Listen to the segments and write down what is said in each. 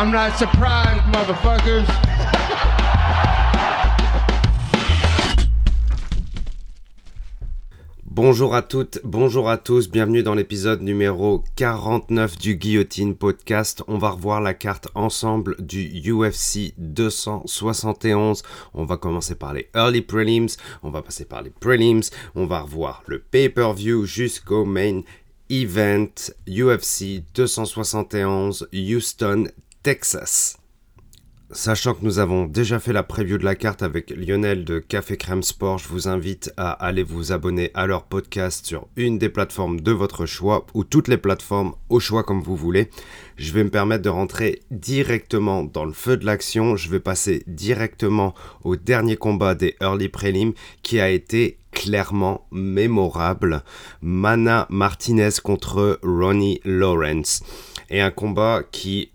I'm not surprised, motherfuckers. Bonjour à toutes, bonjour à tous, bienvenue dans l'épisode numéro 49 du Guillotine Podcast. On va revoir la carte ensemble du UFC 271. On va commencer par les early prelims, on va passer par les prelims, on va revoir le pay-per-view jusqu'au main event UFC 271 Houston, Texas. Sachant que nous avons déjà fait la preview de la carte avec Lionel de Café Crème Sport, je vous invite à aller vous abonner à leur podcast sur une des plateformes de votre choix ou toutes les plateformes au choix comme vous voulez. Je vais me permettre de rentrer directement dans le feu de l'action. Je vais passer directement au dernier combat des Early Prelim qui a été clairement mémorable. Mana Martinez contre Ronnie Lawrence. Et un combat qui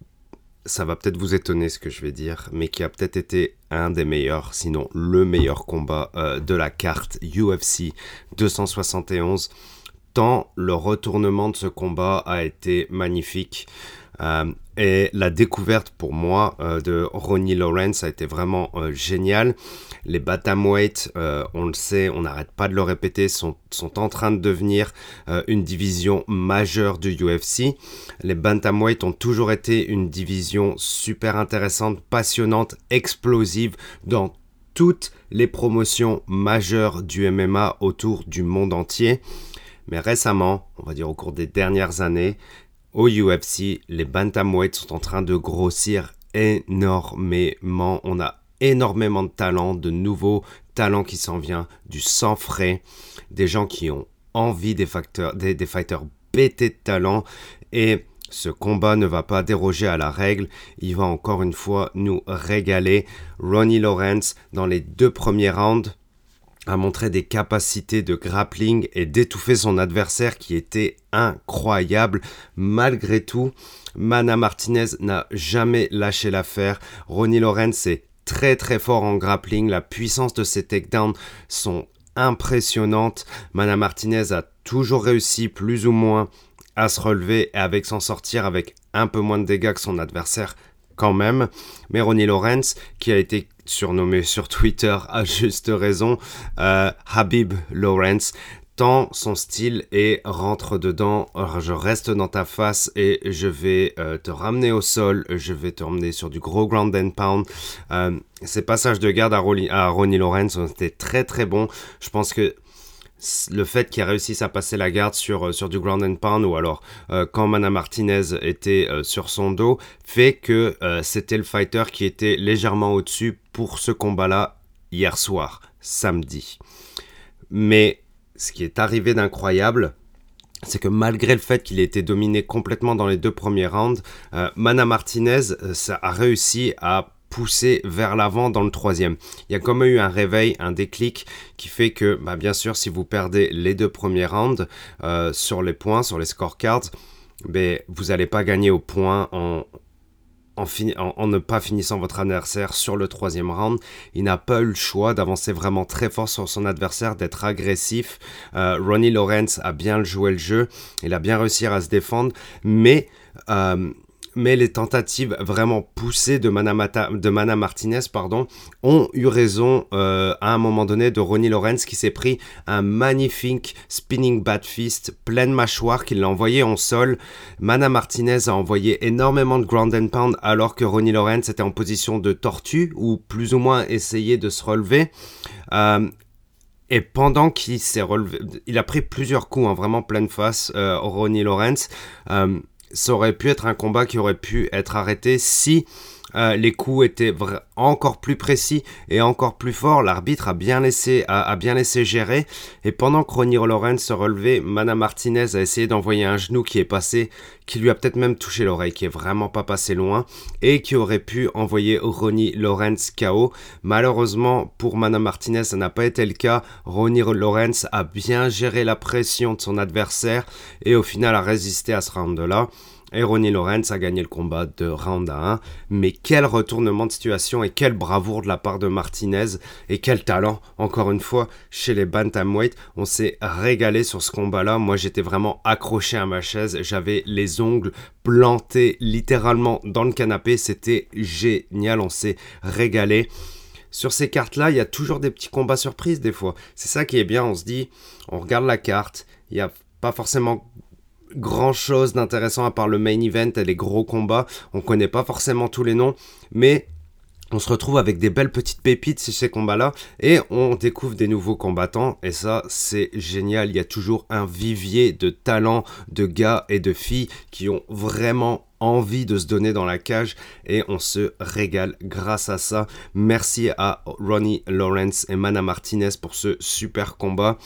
ça va peut-être vous étonner ce que je vais dire, mais qui a peut-être été un des meilleurs, sinon le meilleur combat euh, de la carte UFC 271. Tant le retournement de ce combat a été magnifique. Euh, et la découverte pour moi euh, de Ronnie Lawrence a été vraiment euh, géniale. Les Bantamweight, on le sait, on n'arrête pas de le répéter, sont, en train de devenir une division majeure du UFC. Les Bantamweight ont toujours été une division super intéressante, passionnante, explosive dans toutes les promotions majeures du MMA autour du monde entier. Mais récemment, on va dire au cours des dernières années, au UFC, les bantamweights sont en train de grossir énormément. On a énormément de talents, de nouveaux talents qui s'en viennent, du sang frais, des gens qui ont envie des, facteurs, des, fighters pétés de talent et ce combat ne va pas déroger à la règle, il va encore une fois nous régaler. Ronnie Lawrence dans les deux premiers rounds a montré des capacités de grappling et d'étouffer son adversaire qui était incroyable. Malgré tout, Mana Martinez n'a jamais lâché l'affaire. Ronnie Lawrence est très très fort en grappling. La puissance de ses takedowns sont impressionnantes. Mana Martinez a toujours réussi plus ou moins à se relever et avec s'en sortir avec un peu moins de dégâts que son adversaire quand même. Mais Ronnie Lawrence, qui a été surnommé sur Twitter à juste raison euh, Habib Lawrence, tant son style est rentre dedans, je reste dans ta face et je vais euh, te ramener au sol, je vais te ramener sur du gros ground and pound. Euh, ces passages de garde à, à Ronnie Lawrence ont été très très bons. Je pense que le fait qu'il réussisse à passer la garde sur, sur du ground and pound ou alors quand Mana Martinez était sur son dos fait que c'était le fighter qui était légèrement au-dessus pour ce combat-là hier soir, samedi. Mais ce qui est arrivé d'incroyable, c'est que malgré le fait qu'il ait été dominé complètement dans les deux premiers rounds, Mana Martinez ça a réussi à pousser vers l'avant dans le troisième. Il y a comme eu un réveil, un déclic qui fait que, bah, bien sûr, si vous perdez les deux premiers rounds euh, sur les points, sur les scorecards, ben, vous n'allez pas gagner au point en, en, ne pas finissant votre adversaire sur le troisième round. Il n'a pas eu le choix d'avancer vraiment très fort sur son adversaire, d'être agressif. Euh, Ronnie Lawrence a bien joué le jeu, il a bien réussi à se défendre, mais euh, mais les tentatives vraiment poussées de Mana, Martinez pardon, ont eu raison euh, à un moment donné de Ronnie Lawrence qui s'est pris un magnifique spinning bat fist pleine mâchoire qui l'a envoyé en sol. Mana Martinez a envoyé énormément de ground and pound alors que Ronnie Lawrence était en position de tortue ou plus ou moins essayé de se relever. Euh, et pendant qu'il s'est relevé, il a pris plusieurs coups, hein, vraiment pleine face, euh, Ronnie Lawrence ça aurait pu être un combat qui aurait pu être arrêté si euh, les coups étaient encore plus précis et encore plus forts. L'arbitre a bien laissé a, bien laissé gérer. Et pendant que Ronnie Lawrence se relevait, Mana Martinez a essayé d'envoyer un genou qui est passé, qui lui a peut-être même touché l'oreille, qui est vraiment pas passé loin et qui aurait pu envoyer Ronnie Lawrence KO. Malheureusement pour Mana Martinez, ça n'a pas été le cas. Ronnie Lawrence a bien géré la pression de son adversaire et au final a résisté à ce round-là. Et Ronnie Lawrence a gagné le combat de round à 1. Mais quel retournement de situation et quelle bravoure de la part de Martinez et quel talent, encore une fois, chez les Bantamweight. On s'est régalé sur ce combat-là. Moi, j'étais vraiment accroché à ma chaise. J'avais les ongles plantés littéralement dans le canapé. C'était génial. On s'est régalé sur ces cartes-là, il y a toujours des petits combats surprises des fois. C'est ça qui est bien, on se dit, on regarde la carte, il n'y a pas forcément grand chose d'intéressant à part le main event et les gros combats. On connaît pas forcément tous les noms, mais on se retrouve avec des belles petites pépites sur ces combats-là et on découvre des nouveaux combattants et ça c'est génial. Il y a toujours un vivier de talents, de gars et de filles qui ont vraiment envie de se donner dans la cage et on se régale grâce à ça. Merci à Ronnie Lawrence et Mana Martinez pour ce super combat.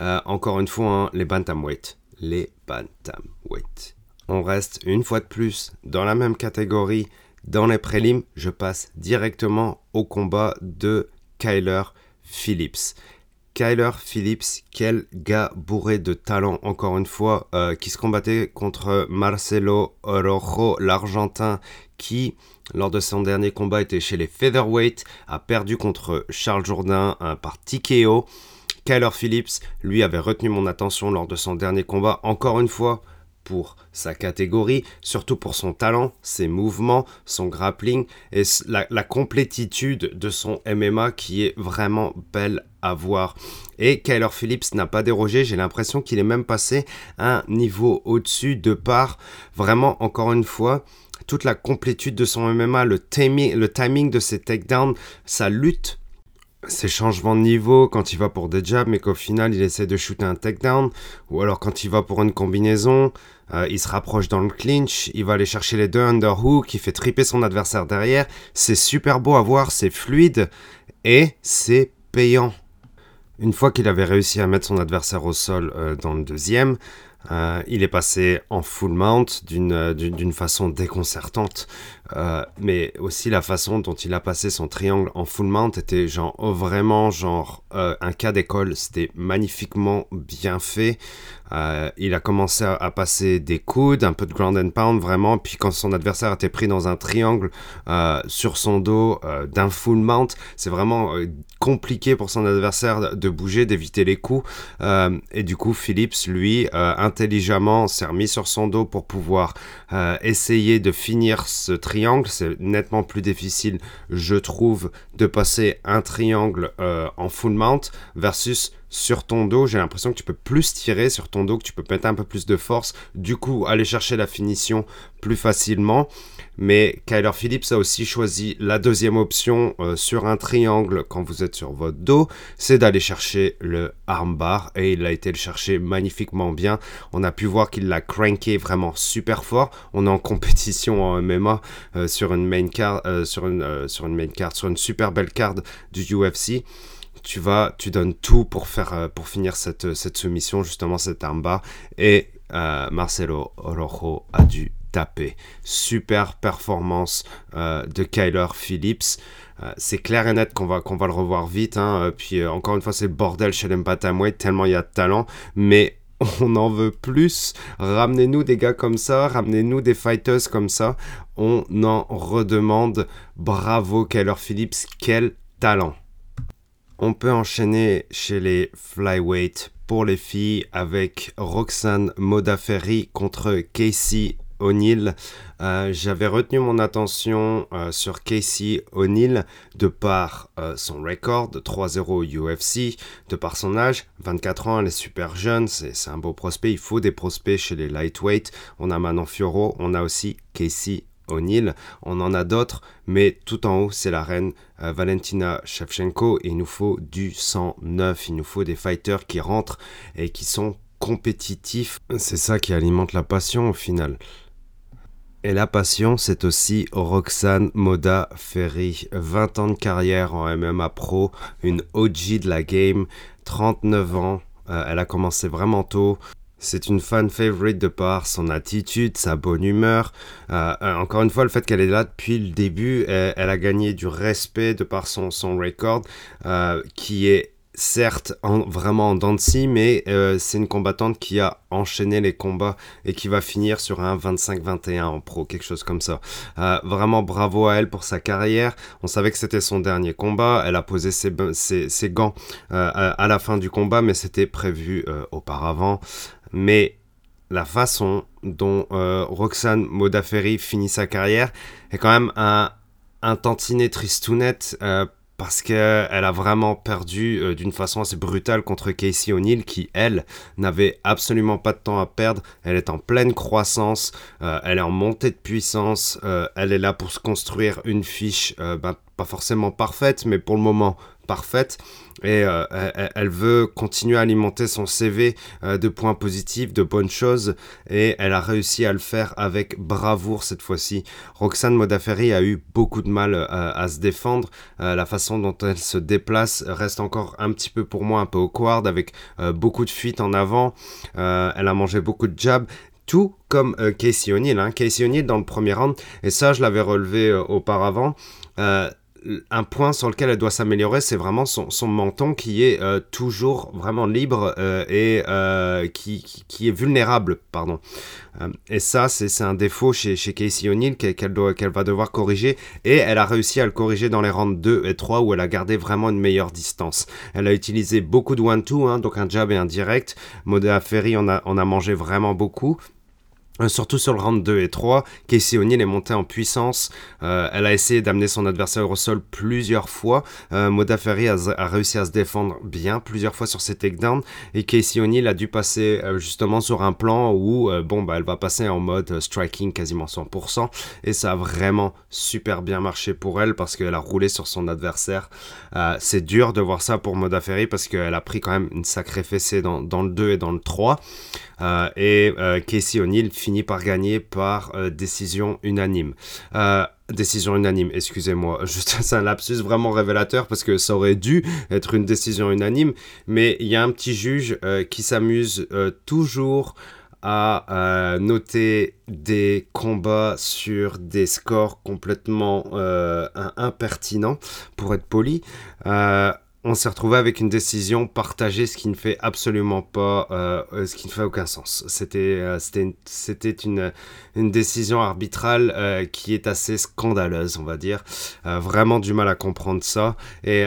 Euh, encore une fois, hein, les bantamweight. Les bantamweight. On reste une fois de plus dans la même catégorie. Dans les prélims, je passe directement au combat de Kyler Phillips. Kyler Phillips, quel gars bourré de talent, encore une fois, euh, qui se combattait contre Marcelo Rojo, l'Argentin, qui, lors de son dernier combat, était chez les Featherweight, a perdu contre Charles Jourdain par TKO. Kyler Phillips, lui, avait retenu mon attention lors de son dernier combat, encore une fois, pour sa catégorie, surtout pour son talent, ses mouvements, son grappling et la, complétitude de son MMA qui est vraiment belle à voir. Et Kyler Phillips n'a pas dérogé, j'ai l'impression qu'il est même passé un niveau au-dessus de par vraiment encore une fois toute la complétude de son MMA, le timing de ses takedowns, sa lutte ses changements de niveau quand il va pour des jabs, mais qu'au final il essaie de shooter un takedown, ou alors quand il va pour une combinaison, euh, il se rapproche dans le clinch, il va aller chercher les deux underhooks, il fait triper son adversaire derrière. C'est super beau à voir, c'est fluide et c'est payant. Une fois qu'il avait réussi à mettre son adversaire au sol euh, dans le deuxième, euh, il est passé en full mount d'une façon déconcertante. mais aussi la façon dont il a passé son triangle en full mount était genre vraiment genre un cas d'école. C'était magnifiquement bien fait. Euh, il a commencé à, passer des coudes, un peu de ground and pound vraiment, puis quand son adversaire était pris dans un triangle euh, sur son dos euh, d'un full mount, c'est vraiment compliqué pour son adversaire de bouger, d'éviter les coups. et du coup, Phillips, lui, intelligemment s'est remis sur son dos pour pouvoir essayer de finir ce triangle. C'est nettement plus difficile, je trouve, de passer un triangle en full mount versus sur ton dos, j'ai l'impression que tu peux plus tirer sur ton dos, que tu peux mettre un peu plus de force, du coup aller chercher la finition plus facilement. Mais Kyler Phillips a aussi choisi la deuxième option euh, sur un triangle quand vous êtes sur votre dos, c'est d'aller chercher le armbar et il a été le chercher magnifiquement bien. On a pu voir qu'il l'a cranké vraiment super fort. On est en compétition en MMA euh, sur une main card, euh, sur une sur une main card, sur une super belle card du UFC tu vas, tu donnes tout pour faire, pour finir cette, soumission, justement cette armbar. Et Marcelo Rojo a dû taper. Super performance euh, de Kyler Phillips. c'est clair et net qu'on va, qu'on va le revoir vite. Hein. Puis encore une fois, c'est le bordel chez l'Empatamweight, tellement il y a de talent. Mais on en veut plus. Ramenez-nous des gars comme ça, ramenez-nous des fighters comme ça. On en redemande. Bravo Kyler Phillips, quel talent. On peut enchaîner chez les flyweight pour les filles avec Roxane Modaferri contre Casey O'Neill. Euh, j'avais retenu mon attention euh, sur Casey O'Neill de par euh, son record de 3-0 UFC, de par son âge, 24 ans, elle est super jeune, c'est un beau prospect, il faut des prospects chez les lightweight. On a Manon Fioro, on a aussi Casey O'Neill. On en a d'autres, mais tout en haut, c'est la reine Valentina Shevchenko. Il nous faut du sang neuf. Il nous faut des fighters qui rentrent et qui sont compétitifs. C'est ça qui alimente la passion au final. Et la passion, c'est aussi Roxane Moda Ferry. 20 ans de carrière en MMA Pro, une OG de la game, 39 ans. Euh, elle a commencé vraiment tôt. C'est une fan favorite de par son attitude, sa bonne humeur. Euh, euh, encore une fois, le fait qu'elle est là depuis le début, elle, a gagné du respect de par son, son record, qui est certes vraiment en dents mais euh, c'est une combattante qui a enchaîné les combats et qui va finir sur un 25-21 en pro, quelque chose comme ça. Euh, vraiment bravo à elle pour sa carrière. On savait que c'était son dernier combat. Elle a posé ses, gants euh, à, la fin du combat, mais c'était prévu auparavant. Mais la façon dont Roxane Modafferi finit sa carrière est quand même un, un tantinet tristounet parce qu'elle a vraiment perdu euh, d'une façon assez brutale contre Casey O'Neill qui, elle, n'avait absolument pas de temps à perdre. Elle est en pleine croissance, euh, elle est en montée de puissance, euh, elle est là pour se construire une fiche, ben, pas forcément parfaite, mais pour le moment parfaite et euh, elle, veut continuer à alimenter son CV euh, de points positifs, de bonnes choses et elle a réussi à le faire avec bravoure cette fois-ci. Roxane Modafferi a eu beaucoup de mal euh, à se défendre. la façon dont elle se déplace reste encore un petit peu pour moi un peu awkward avec beaucoup de fuites en avant. elle a mangé beaucoup de jabs tout comme Casey O'Neill. Hein. Casey O'Neill dans le premier round, et ça je l'avais relevé auparavant, un point sur lequel elle doit s'améliorer, c'est vraiment son, menton qui est euh, toujours vraiment libre euh, et euh, qui, est vulnérable. pardon. et ça, c'est un défaut chez, chez Casey O'Neill qu'elle va devoir corriger. Et elle a réussi à le corriger dans les rounds 2 et 3 où elle a gardé vraiment une meilleure distance. Elle a utilisé beaucoup de one-two, hein, donc un jab et un direct. Modena Ferry a mangé vraiment beaucoup. Euh, surtout sur le round 2 et 3, Casey O'Neill est montée en puissance. Euh, elle a essayé d'amener son adversaire au sol plusieurs fois. Euh, a, réussi à se défendre bien plusieurs fois sur ses takedowns. Et Casey O'Neill a dû passer justement sur un plan où bon, bah, elle va passer en mode striking quasiment 100%. Et ça a vraiment super bien marché pour elle parce qu'elle a roulé sur son adversaire. C'est dur de voir ça pour Moda Ferry parce qu'elle a pris quand même une sacrée fessée dans, dans le 2 et dans le 3. et Casey O'Neill finit par gagner par euh, décision unanime. Euh, décision unanime, excusez-moi. C'est un lapsus vraiment révélateur parce que ça aurait dû être une décision unanime, mais il y a un petit juge euh, qui s'amuse toujours à noter des combats sur des scores complètement impertinents, pour être poli on s'est retrouvé avec une décision partagée, ce qui ne fait absolument pas, euh, ce qui ne fait aucun sens. C'était, euh, une, décision arbitrale euh, qui est assez scandaleuse, on va dire. vraiment du mal à comprendre ça. Et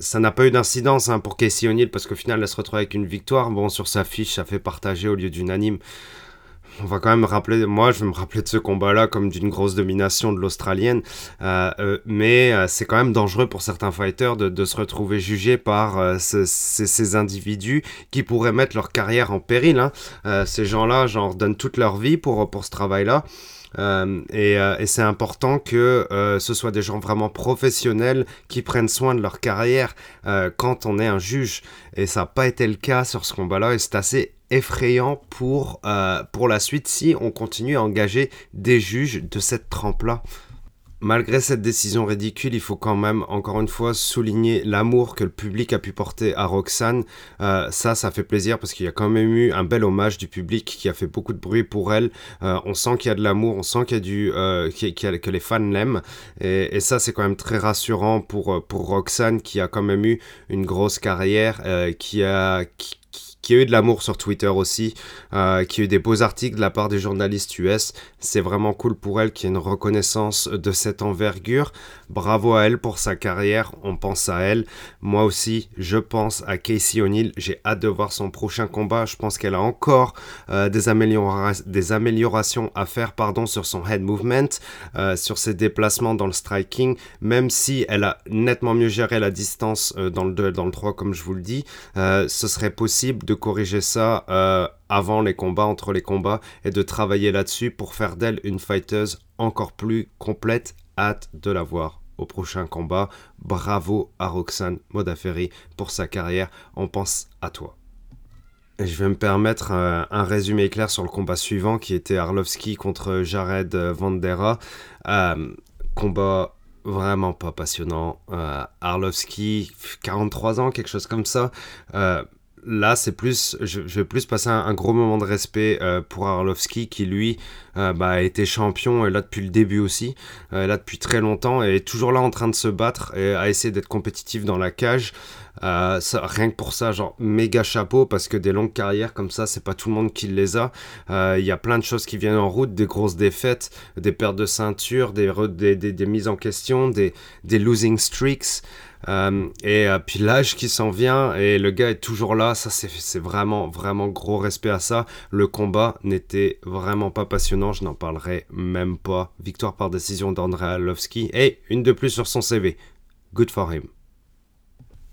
ça n'a pas eu d'incidence hein, pour Casey O'Neill parce qu'au final, elle se retrouve avec une victoire. Bon, sur sa fiche, ça fait partager au lieu d'unanime on va quand même rappeler, moi je vais me rappeler de ce combat-là comme d'une grosse domination de l'Australienne, euh, euh, mais euh, c'est quand même dangereux pour certains fighters de, se retrouver jugés par ces, individus qui pourraient mettre leur carrière en péril. Hein. ces gens-là, genre, donnent toute leur vie pour, pour ce travail-là. Et, et c'est important que ce soit des gens vraiment professionnels qui prennent soin de leur carrière quand on est un juge. Et ça n'a pas été le cas sur ce combat-là et c'est assez effrayant pour, euh, pour la suite si on continue à engager des juges de cette trempe-là. Malgré cette décision ridicule, il faut quand même, encore une fois, souligner l'amour que le public a pu porter à Roxane. Euh, ça, ça fait plaisir parce qu'il y a quand même eu un bel hommage du public qui a fait beaucoup de bruit pour elle. Euh, on sent qu'il y a de l'amour, on sent qu'il y a du, que les fans l'aiment. Et, ça, c'est quand même très rassurant pour, pour Roxane qui a quand même eu une grosse carrière, qui a... qui a eu de l'amour sur Twitter aussi, euh, qui a eu des beaux articles de la part des journalistes US. C'est vraiment cool pour elle qu'il y ait une reconnaissance de cette envergure. Bravo à elle pour sa carrière, on pense à elle. Moi aussi, je pense à Casey O'Neill. J'ai hâte de voir son prochain combat. Je pense qu'elle a encore euh, des, améliorations à faire pardon, sur son head movement, euh, sur ses déplacements dans le striking, même si elle a nettement mieux géré la distance dans le 2 et dans le 3, comme je vous le dis. ce serait possible de corriger ça euh, avant les combats, entre les combats, et de travailler là-dessus pour faire d'elle une fighteuse encore plus complète. Hâte de la voir au prochain combat. Bravo à Roxane Modafferi pour sa carrière. On pense à toi. Je vais me permettre euh, un, résumé clair sur le combat suivant qui était Arlovski contre Jared Vandera. Euh, combat vraiment pas passionnant. Arlovski, 43 ans, quelque chose comme ça là, c'est plus, je, vais plus passer un, gros moment de respect pour Arlovski qui lui bah, a été champion et là depuis le début aussi, là depuis très longtemps et est toujours là en train de se battre et à essayer d'être compétitif dans la cage. Euh, rien que pour ça, genre méga chapeau parce que des longues carrières comme ça, c'est pas tout le monde qui les a. Euh, il y a plein de choses qui viennent en route, des grosses défaites, des pertes de ceinture, des, des, mises en question, des, des losing streaks. Euh, et puis l'âge qui s'en vient et le gars est toujours là, ça c'est vraiment vraiment gros respect à ça. Le combat n'était vraiment pas passionnant, je n'en parlerai même pas. Victoire par décision d'André Alovski et une de plus sur son CV. Good for him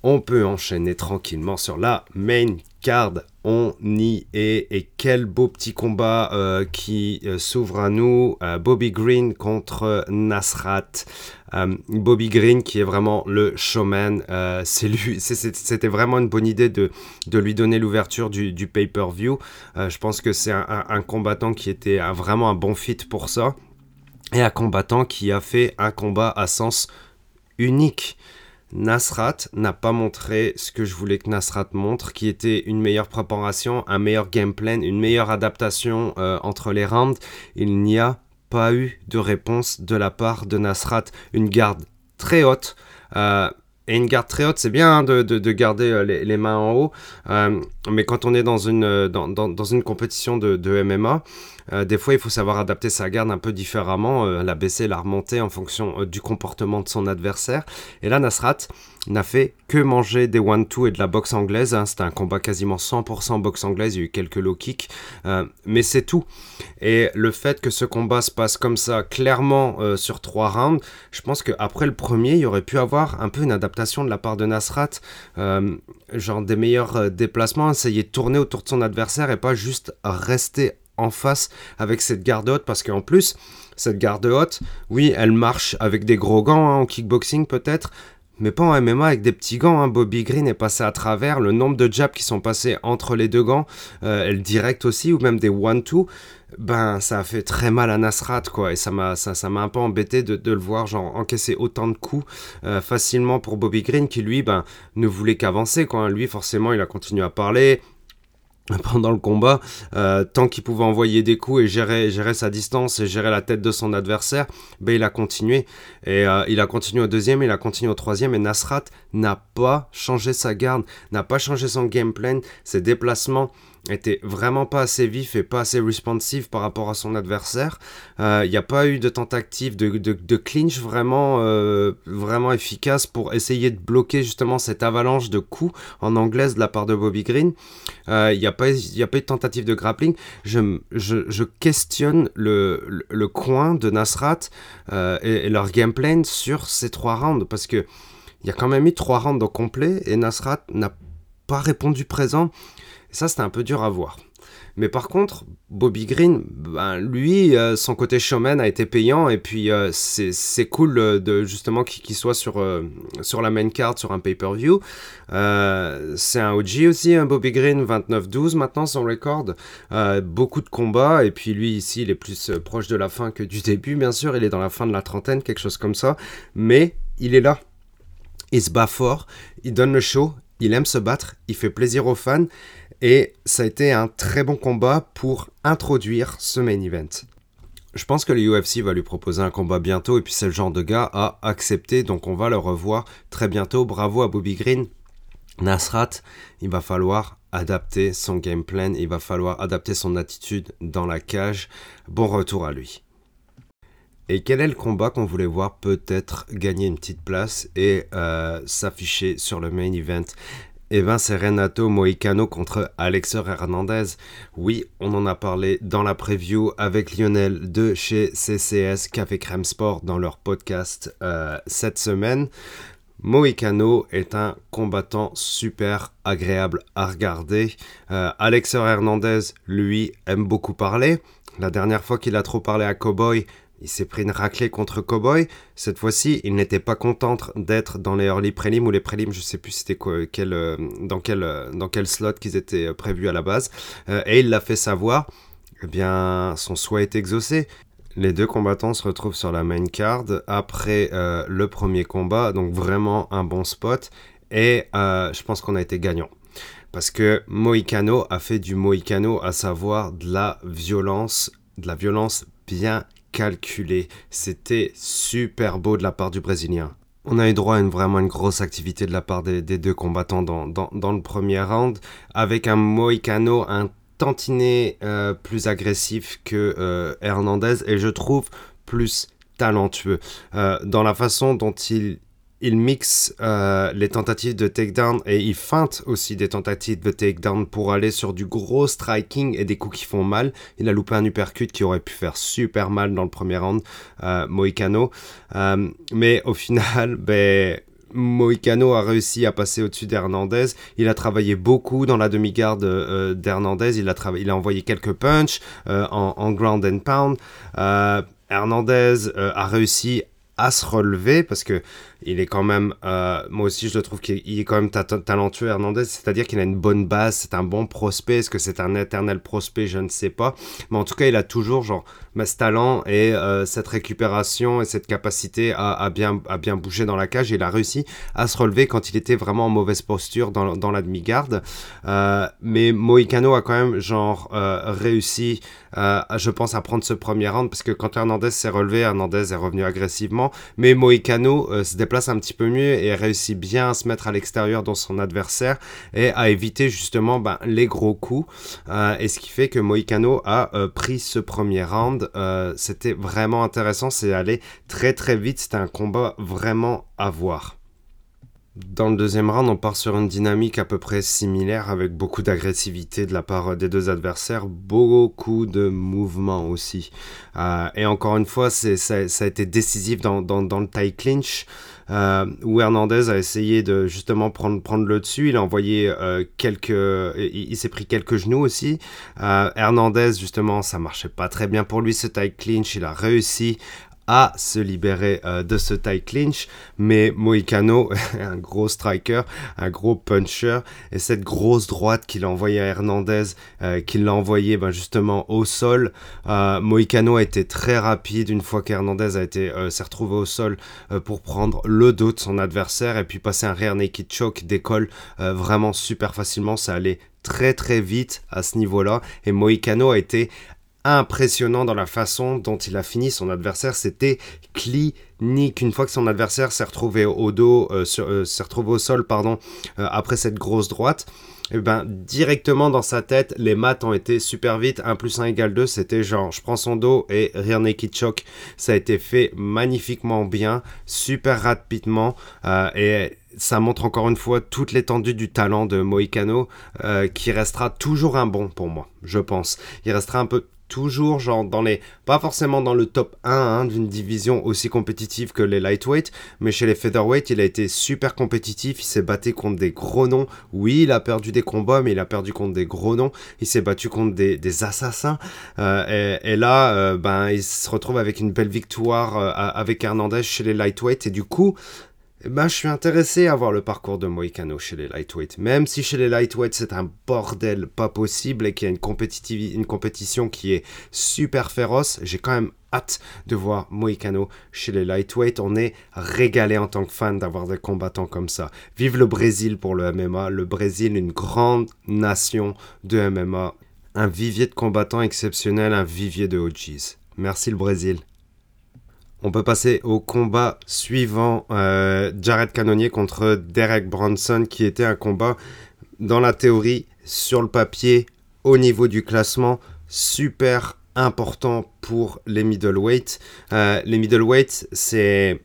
on peut enchaîner tranquillement sur la main card. On y est. Et quel beau petit combat euh, qui euh, s'ouvre à nous. Euh, Bobby Green contre Nasrat. Bobby Green qui est vraiment le showman. c'était vraiment une bonne idée de, de lui donner l'ouverture du, pay-per-view. je pense que c'est un, combattant qui était vraiment un bon fit pour ça. Et un combattant qui a fait un combat à sens unique. Nasrat n'a pas montré ce que je voulais que Nasrat montre, qui était une meilleure préparation, un meilleur game plan, une meilleure adaptation euh, entre les rounds. Il n'y a pas eu de réponse de la part de Nasrat. Une garde très haute. Euh, et une garde très haute, c'est bien hein, de, garder euh, les, mains en haut, mais quand on est dans une, dans, une compétition de, de MMA, des fois il faut savoir adapter sa garde un peu différemment, la baisser, la remonter en fonction du comportement de son adversaire. Et là, Nasrat, n'a fait que manger des one-two et de la boxe anglaise. Hein. C'était un combat quasiment 100% boxe anglaise. Il y a eu quelques low kicks, euh, mais c'est tout. Et le fait que ce combat se passe comme ça, clairement euh, sur trois rounds, je pense qu'après le premier, il y aurait pu avoir un peu une adaptation de la part de Nasrat, euh, genre des meilleurs déplacements, essayer de tourner autour de son adversaire et pas juste rester en face avec cette garde haute parce qu'en plus cette garde haute oui elle marche avec des gros gants hein, en kickboxing peut-être mais pas en MMA avec des petits gants. Hein. Bobby Green est passé à travers. Le nombre de jabs qui sont passés entre les deux gants, euh, le direct aussi, ou même des one-two, ben ça a fait très mal à Nasrat, quoi. Et ça m'a ça, un peu embêté de, le voir genre encaisser autant de coups euh, facilement pour Bobby Green, qui lui, ben ne voulait qu'avancer, quoi. Lui, forcément, il a continué à parler pendant le combat, euh, tant qu'il pouvait envoyer des coups et gérer, sa distance et gérer la tête de son adversaire, ben il a continué. Et euh, il a continué au deuxième, il a continué au troisième, et Nasrat n'a pas changé sa garde, n'a pas changé son game plan, ses déplacements était vraiment pas assez vif et pas assez responsive par rapport à son adversaire. Il euh, n'y a pas eu de tentative de, de, clinch vraiment, euh, efficace pour essayer de bloquer justement cette avalanche de coups en anglaise de la part de Bobby Green. Il euh, n'y a, pas, eu de tentative de grappling. Je, questionne le, coin de Nasrat et, et, leur game plan sur ces trois rounds parce que il y a quand même eu trois rounds au complet et Nasrat n'a pas répondu présent ça, c'était un peu dur à voir. Mais par contre, Bobby Green, ben, lui, euh, son côté showman a été payant et puis euh, c'est cool euh, de justement qu'il soit sur, sur la main card, sur un pay-per-view. c'est un OG aussi, un Bobby Green, 29-12 maintenant son record. beaucoup de combats et puis lui ici, il est plus proche de la fin que du début, bien sûr. Il est dans la fin de la trentaine, quelque chose comme ça. Mais il est là. Il se bat fort, il donne le show, il aime se battre, il fait plaisir aux fans. Et ça a été un très bon combat pour introduire ce main event. Je pense que le UFC va lui proposer un combat bientôt et puis c'est le genre de gars à accepter donc on va le revoir très bientôt. Bravo à Bobby Green. Nasrat, il va falloir adapter son game plan, il va falloir adapter son attitude dans la cage. Bon retour à lui. Et quel est le combat qu'on voulait voir peut-être gagner une petite place et euh, s'afficher sur le main event? Et ben c'est Renato Moicano contre Alexer Hernandez. Oui, on en a parlé dans la preview avec Lionel de chez CCS Café Crème Sport dans leur podcast euh, cette semaine. Moicano est un combattant super agréable à regarder. Euh, Alexer Hernandez, lui, aime beaucoup parler. La dernière fois qu'il a trop parlé à Cowboy, il s'est pris une raclée contre Cowboy. Cette fois-ci, il n'était pas content d'être dans les early prélims ou les prélims, je sais plus c'était quoi, quel, euh, dans, quel, euh, dans quel slot qu'ils étaient euh, prévus à la base. et il l'a fait savoir. Eh bien, son souhait est exaucé. Les deux combattants se retrouvent sur la main card après le premier combat, donc vraiment un bon spot. Et je pense qu'on a été gagnant. Parce que Moicano a fait du Moicano, à savoir de la violence, de la violence bien calculée. C'était super beau de la part du Brésilien. On a eu droit à une, vraiment une grosse activité de la part des, deux combattants dans, dans, le premier round, avec un Moicano un tantinet euh, plus agressif que euh, Hernandez, et je trouve plus talentueux euh, dans la façon dont il il mixe euh, les tentatives de takedown et il feinte aussi des tentatives de takedown pour aller sur du gros striking et des coups qui font mal. Il a loupé un uppercut qui aurait pu faire super mal dans le premier round, euh, Moicano. Euh, mais au final, ben, Moicano a réussi à passer au-dessus d'Hernandez. Il a travaillé beaucoup dans la demi-garde d'Hernandez. Il, a il a envoyé quelques punches en, ground and pound. Hernandez a réussi à se relever parce que il est quand même, euh, moi aussi je le trouve qu'il est quand même talentueux Hernandez, c'est-à-dire qu'il a une bonne base, c'est un bon prospect, est-ce que c'est un éternel prospect, je ne sais pas, mais en tout cas il a toujours genre ce talent et euh, cette récupération et cette capacité à, bien, à bien bouger dans la cage, il a réussi à se relever quand il était vraiment en mauvaise posture dans, dans la demi-garde, euh, mais Moicano a quand même genre réussi, je pense, à prendre ce premier round. Parce que quand Hernandez s'est relevé, Hernandez est revenu agressivement, mais Moicano se place un petit peu mieux et réussit bien à se mettre à l'extérieur dans son adversaire et à éviter justement ben, les gros coups. Euh, et ce qui fait que Moicano a euh, pris ce premier round. Euh, c'était vraiment intéressant, c'est allé très très vite, c'était un combat vraiment à voir. Dans le deuxième round, on part sur une dynamique à peu près similaire avec beaucoup d'agressivité de la part des deux adversaires, beaucoup de mouvements aussi. et encore une fois, ça, ça, a été décisif dans, dans, dans le tie clinch. Euh, où Hernandez a essayé de justement prendre, prendre le dessus. Il a envoyé euh, quelques. Il, s'est pris quelques genoux aussi. Euh, Hernandez, justement, ça marchait pas très bien pour lui ce tie clinch. Il a réussi à se libérer euh, de ce tie clinch, mais Moicano, un gros striker, un gros puncher, et cette grosse droite qu'il a envoyée à Hernandez, euh, qu'il l'a envoyé ben, justement au sol, euh, Moicano a été très rapide une fois qu'Hernandez a été s'est retrouvé au sol pour prendre le dos de son adversaire et puis passer un rear naked choke décolle vraiment super facilement, ça allait très très vite à ce niveau-là. Et Moicano a été impressionnant dans la façon dont il a fini son adversaire. C'était clinique. Une fois que son adversaire s'est retrouvé au dos, euh, euh, retrouvé au sol, pardon, euh, après cette grosse droite, eh ben, directement dans sa tête, les maths ont été super vite. 1 plus 1 égale 2, c'était genre, je prends son dos et rien naked choke. Ça a été fait magnifiquement bien, super rapidement. et ça montre encore une fois toute l'étendue du talent de Moicano, qui restera toujours un bon pour moi, je pense. Il restera un peu toujours genre dans les pas forcément dans le top 1 hein, d'une division aussi compétitive que les lightweight mais chez les featherweight il a été super compétitif il s'est battu contre des gros noms. Oui il a perdu des combats mais il a perdu contre des gros noms. Il s'est battu contre des, assassins. Euh, et, là euh, ben il se retrouve avec une belle victoire euh, avec Hernandez chez les lightweight. Et du coup eh ben, je suis intéressé à voir le parcours de Moicano chez les lightweight. Même si chez les lightweight c'est un bordel pas possible et qu'il y a une, une compétition qui est super féroce, j'ai quand même hâte de voir Moicano chez les lightweight. On est régalé en tant que fan d'avoir des combattants comme ça. Vive le Brésil pour le MMA. Le Brésil, une grande nation de MMA. Un vivier de combattants exceptionnel, un vivier de OGs. Merci le Brésil. On peut passer au combat suivant, euh, Jared Cannonier contre Derek Bronson, qui était un combat dans la théorie, sur le papier, au niveau du classement, super important pour les middleweight. Euh, les middleweight, c'est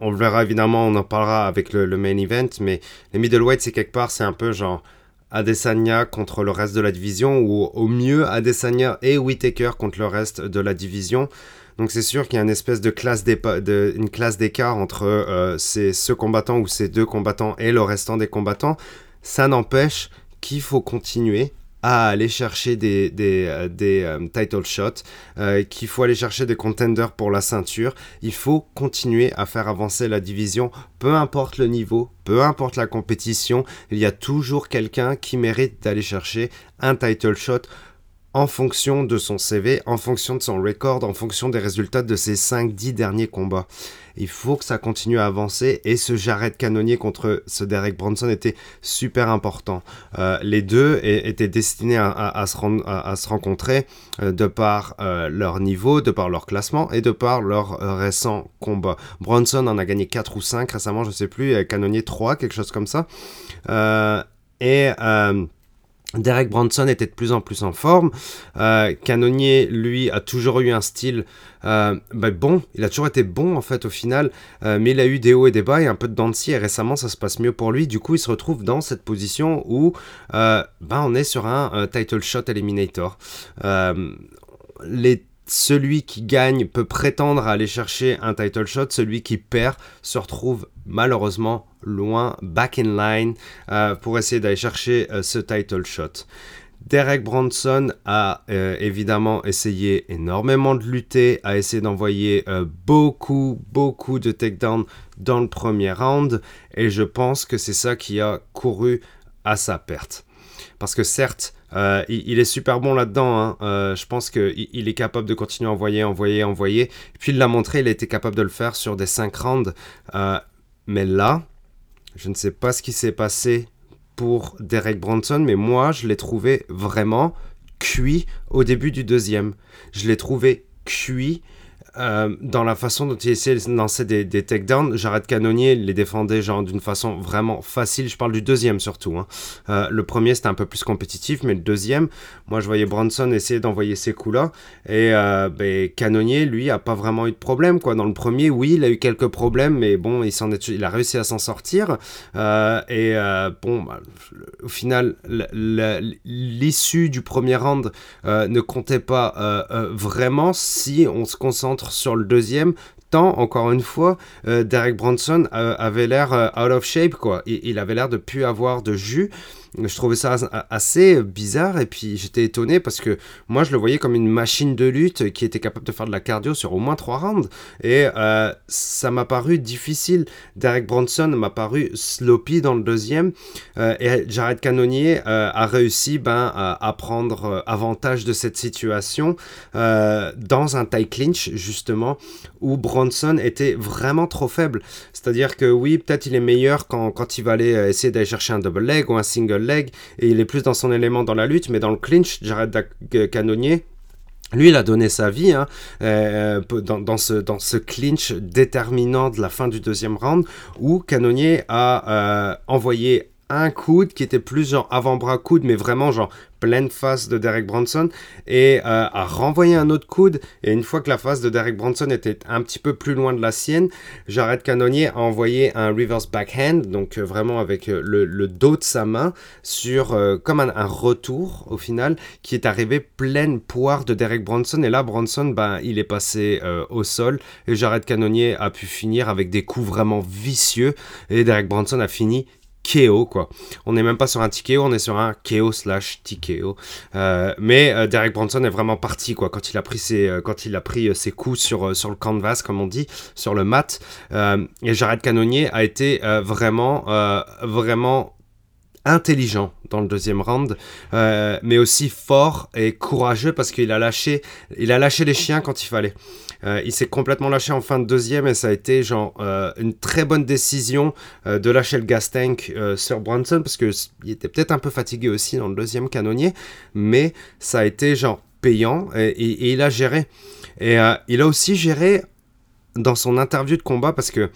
on le verra évidemment, on en parlera avec le, main event, mais les middleweight, c'est quelque part, c'est un peu genre Adesanya contre le reste de la division, ou au mieux Adesanya et Whitaker contre le reste de la division. Donc c'est sûr qu'il y a une espèce de classe d'écart entre euh, ces, ce combattant ou ces deux combattants et le restant des combattants. Ça n'empêche qu'il faut continuer à aller chercher des, des, euh, euh, title shots, qu'il faut aller chercher des contenders pour la ceinture. Il faut continuer à faire avancer la division, peu importe le niveau, peu importe la compétition, il y a toujours quelqu'un qui mérite d'aller chercher un title shot en fonction de son CV, en fonction de son record, en fonction des résultats de ses 5-10 derniers combats. Il faut que ça continue à avancer et ce Jared Canonnier contre ce Derek Bronson était super important. Euh, les deux étaient destinés à, se, rencontrer euh, de par euh, leur niveau, de par leur classement et de par leur récent combat. Bronson en a gagné 4 ou 5 récemment, je sais plus, Canonnier 3, quelque chose comme ça. et Derek Bronson était de plus en plus en forme. Euh, lui, a toujours eu un style euh, bah, bon. Il a toujours été bon, en fait, au final. Euh, mais il a eu des hauts et des bas et un peu de dents et récemment, ça se passe mieux pour lui. Du coup, il se retrouve dans cette position où bah, on est sur un title shot eliminator. celui qui gagne peut prétendre à aller chercher un title shot, celui qui perd se retrouve malheureusement loin, back in line, euh, pour essayer d'aller chercher euh, ce title shot. Derek Bronson a euh, évidemment essayé énormément de lutter, a essayé d'envoyer beaucoup, beaucoup de takedowns dans le premier round, et je pense que c'est ça qui a couru à sa perte. Parce que certes, il, est super bon là-dedans. Hein. Je pense qu'il il est capable de continuer à envoyer, envoyer, envoyer. Et puis il l'a montré, il a été capable de le faire sur des 5 rounds. Mais là, je ne sais pas ce qui s'est passé pour Derek Bronson, mais moi, je l'ai trouvé vraiment cuit au début du deuxième. Je l'ai trouvé cuit euh, dans la façon dont il essayait de lancer des, des takedowns, Jared Canonier les défendait genre d'une façon vraiment facile. Je parle du deuxième surtout. Hein. Euh, le premier c'était un peu plus compétitif, mais le deuxième, moi je voyais Bronson essayer d'envoyer ces coups-là. Et euh, ben, Canonier, lui, a pas vraiment eu de problème. Quoi. Dans le premier, oui, il a eu quelques problèmes, mais bon, il, s'en est, il a réussi à s'en sortir. et bon, bah, au final, l'issue du premier round ne comptait pas vraiment si on se concentre sur le deuxième, tant, encore une fois, euh, Derek Bronson euh, avait l'air euh, out of shape, quoi. Il, il avait l'air de plus avoir de jus je trouvais ça assez bizarre et puis j'étais étonné parce que moi je le voyais comme une machine de lutte qui était capable de faire de la cardio sur au moins trois rounds et euh, ça m'a paru difficile. Derek Bronson m'a paru sloppy dans le deuxième euh, et Jared Cannonier euh, a réussi ben, à, prendre avantage de cette situation dans un tie clinch justement où Bronson était vraiment trop faible. C'est-à-dire que oui, peut-être il est meilleur quand, quand il va aller essayer d'aller chercher un double leg ou un single leg et il est plus dans son élément dans la lutte, mais dans le clinch, Jared Canonnier, lui, il a donné sa vie hein, euh, dans, ce, dans ce clinch déterminant de la fin du deuxième round où Canonnier a euh, envoyé un coude qui était plus genre avant-bras coude, mais vraiment genre pleine face de Derek Bronson et euh, a renvoyé un autre coude. Et une fois que la face de Derek Bronson était un petit peu plus loin de la sienne, Jared Cannonier a envoyé un reverse backhand, donc euh, vraiment avec euh, le, dos de sa main, sur comme un, retour au final, qui est arrivé pleine poire de Derek Bronson. Et là, Bronson, ben, il est passé au sol et Jared Cannonier a pu finir avec des coups vraiment vicieux. Et Derek Bronson a fini KO quoi. On n'est même pas sur un TKO, on est sur un KO slash TKO. Euh, mais euh, Derek Bronson est vraiment parti quoi quand il a pris ses, euh, quand il a pris ses coups sur, sur le canvas comme on dit, sur le mat. et Jared Canonier a été vraiment vraiment intelligent dans le deuxième round, mais aussi fort et courageux parce qu'il a lâché, il a lâché les chiens quand il fallait. Euh, il s'est complètement lâché en fin de deuxième et ça a été genre euh, une très bonne décision euh, de lâcher le gas tank sur Bronson parce que il était peut-être un peu fatigué aussi dans le deuxième canonnier, mais ça a été genre payant et, il a géré. Et il a aussi géré dans son interview de combat parce que